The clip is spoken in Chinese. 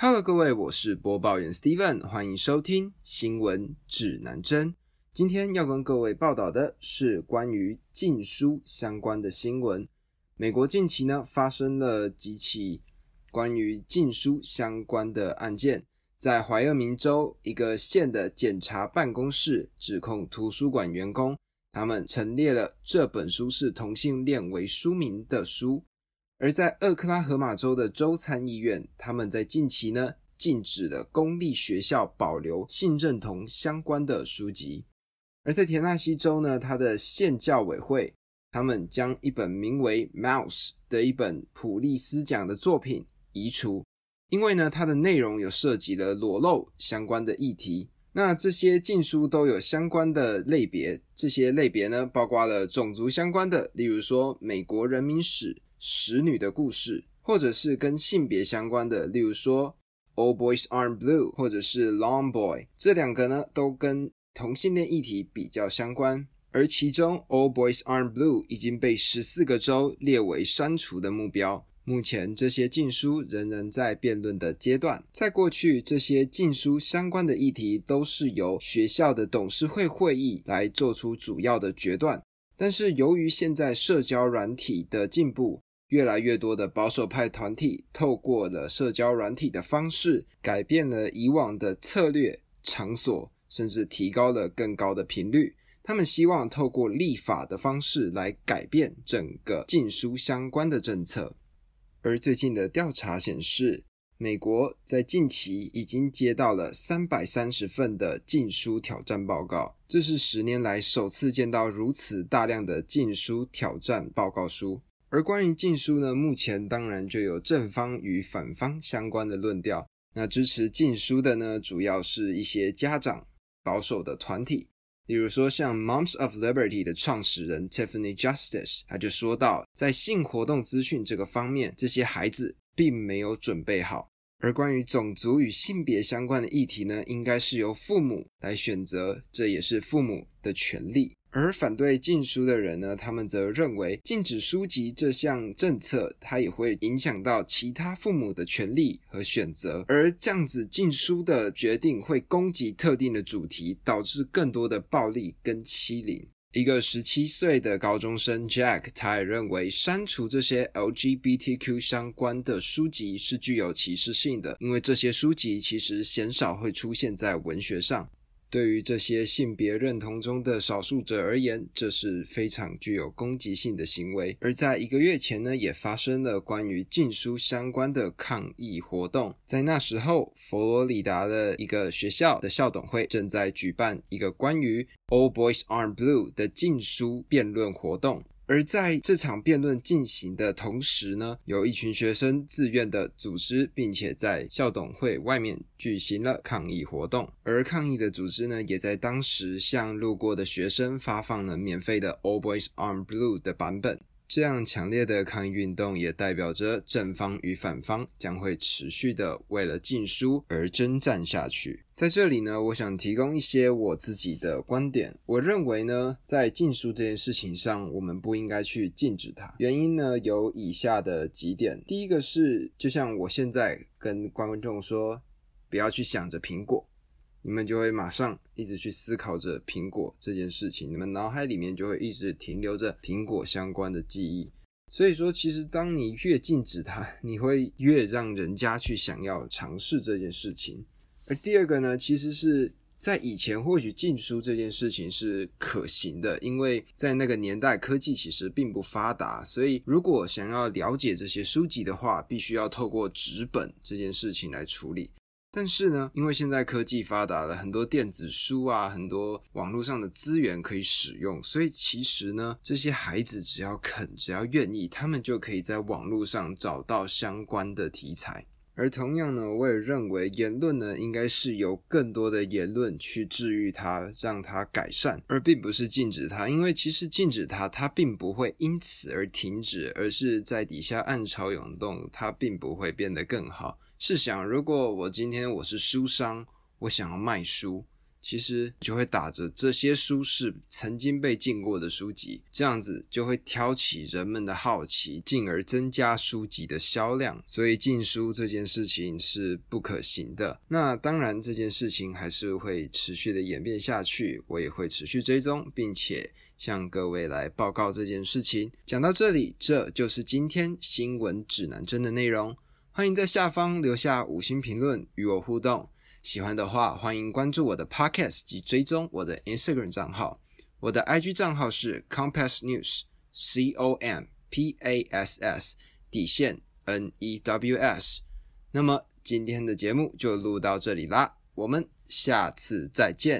Hello，各位，我是播报员 Steven，欢迎收听新闻指南针。今天要跟各位报道的是关于禁书相关的新闻。美国近期呢发生了几起关于禁书相关的案件，在怀俄明州一个县的检察办公室指控图书馆员工，他们陈列了这本书是同性恋为书名的书。而在俄克拉荷马州的州参议院，他们在近期呢禁止了公立学校保留性认同相关的书籍。而在田纳西州呢，它的县教委会，他们将一本名为《Mouse》的一本普利斯奖的作品移除，因为呢它的内容有涉及了裸露相关的议题。那这些禁书都有相关的类别，这些类别呢包括了种族相关的，例如说美国人民史。使女的故事，或者是跟性别相关的，例如说《All Boys Aren't Blue》或者是《Long Boy》，这两个呢都跟同性恋议题比较相关。而其中《All Boys Aren't Blue》已经被十四个州列为删除的目标。目前这些禁书仍然在辩论的阶段。在过去，这些禁书相关的议题都是由学校的董事会会议来做出主要的决断。但是由于现在社交软体的进步，越来越多的保守派团体透过了社交软体的方式，改变了以往的策略、场所，甚至提高了更高的频率。他们希望透过立法的方式来改变整个禁书相关的政策。而最近的调查显示，美国在近期已经接到了三百三十份的禁书挑战报告，这是十年来首次见到如此大量的禁书挑战报告书。而关于禁书呢，目前当然就有正方与反方相关的论调。那支持禁书的呢，主要是一些家长保守的团体，例如说像 Moms of Liberty 的创始人 Tiffany Justice，他就说到，在性活动资讯这个方面，这些孩子并没有准备好。而关于种族与性别相关的议题呢，应该是由父母来选择，这也是父母的权利。而反对禁书的人呢，他们则认为禁止书籍这项政策，它也会影响到其他父母的权利和选择。而这样子禁书的决定会攻击特定的主题，导致更多的暴力跟欺凌。一个十七岁的高中生 Jack，他也认为删除这些 LGBTQ 相关的书籍是具有歧视性的，因为这些书籍其实鲜少会出现在文学上。对于这些性别认同中的少数者而言，这是非常具有攻击性的行为。而在一个月前呢，也发生了关于禁书相关的抗议活动。在那时候，佛罗里达的一个学校的校董会正在举办一个关于 All Boys Aren't Blue 的禁书辩论活动。而在这场辩论进行的同时呢，有一群学生自愿的组织，并且在校董会外面举行了抗议活动。而抗议的组织呢，也在当时向路过的学生发放了免费的 All Boys on Blue 的版本。这样强烈的抗议运动也代表着正方与反方将会持续的为了禁书而征战下去。在这里呢，我想提供一些我自己的观点。我认为呢，在禁书这件事情上，我们不应该去禁止它。原因呢有以下的几点：第一个是，就像我现在跟观众说，不要去想着苹果。你们就会马上一直去思考着苹果这件事情，你们脑海里面就会一直停留着苹果相关的记忆。所以说，其实当你越禁止它，你会越让人家去想要尝试这件事情。而第二个呢，其实是在以前或许禁书这件事情是可行的，因为在那个年代科技其实并不发达，所以如果想要了解这些书籍的话，必须要透过纸本这件事情来处理。但是呢，因为现在科技发达了，很多电子书啊，很多网络上的资源可以使用，所以其实呢，这些孩子只要肯，只要愿意，他们就可以在网络上找到相关的题材。而同样呢，我也认为言论呢，应该是由更多的言论去治愈它，让它改善，而并不是禁止它。因为其实禁止它，它并不会因此而停止，而是在底下暗潮涌动，它并不会变得更好。试想，如果我今天我是书商，我想要卖书，其实就会打着这些书是曾经被禁过的书籍，这样子就会挑起人们的好奇，进而增加书籍的销量。所以禁书这件事情是不可行的。那当然，这件事情还是会持续的演变下去，我也会持续追踪，并且向各位来报告这件事情。讲到这里，这就是今天新闻指南针的内容。欢迎在下方留下五星评论与我互动。喜欢的话，欢迎关注我的 Podcast 及追踪我的 Instagram 账号。我的 IG 账号是 Compass News，C O M P A S S 底线 N E W S。那么今天的节目就录到这里啦，我们下次再见。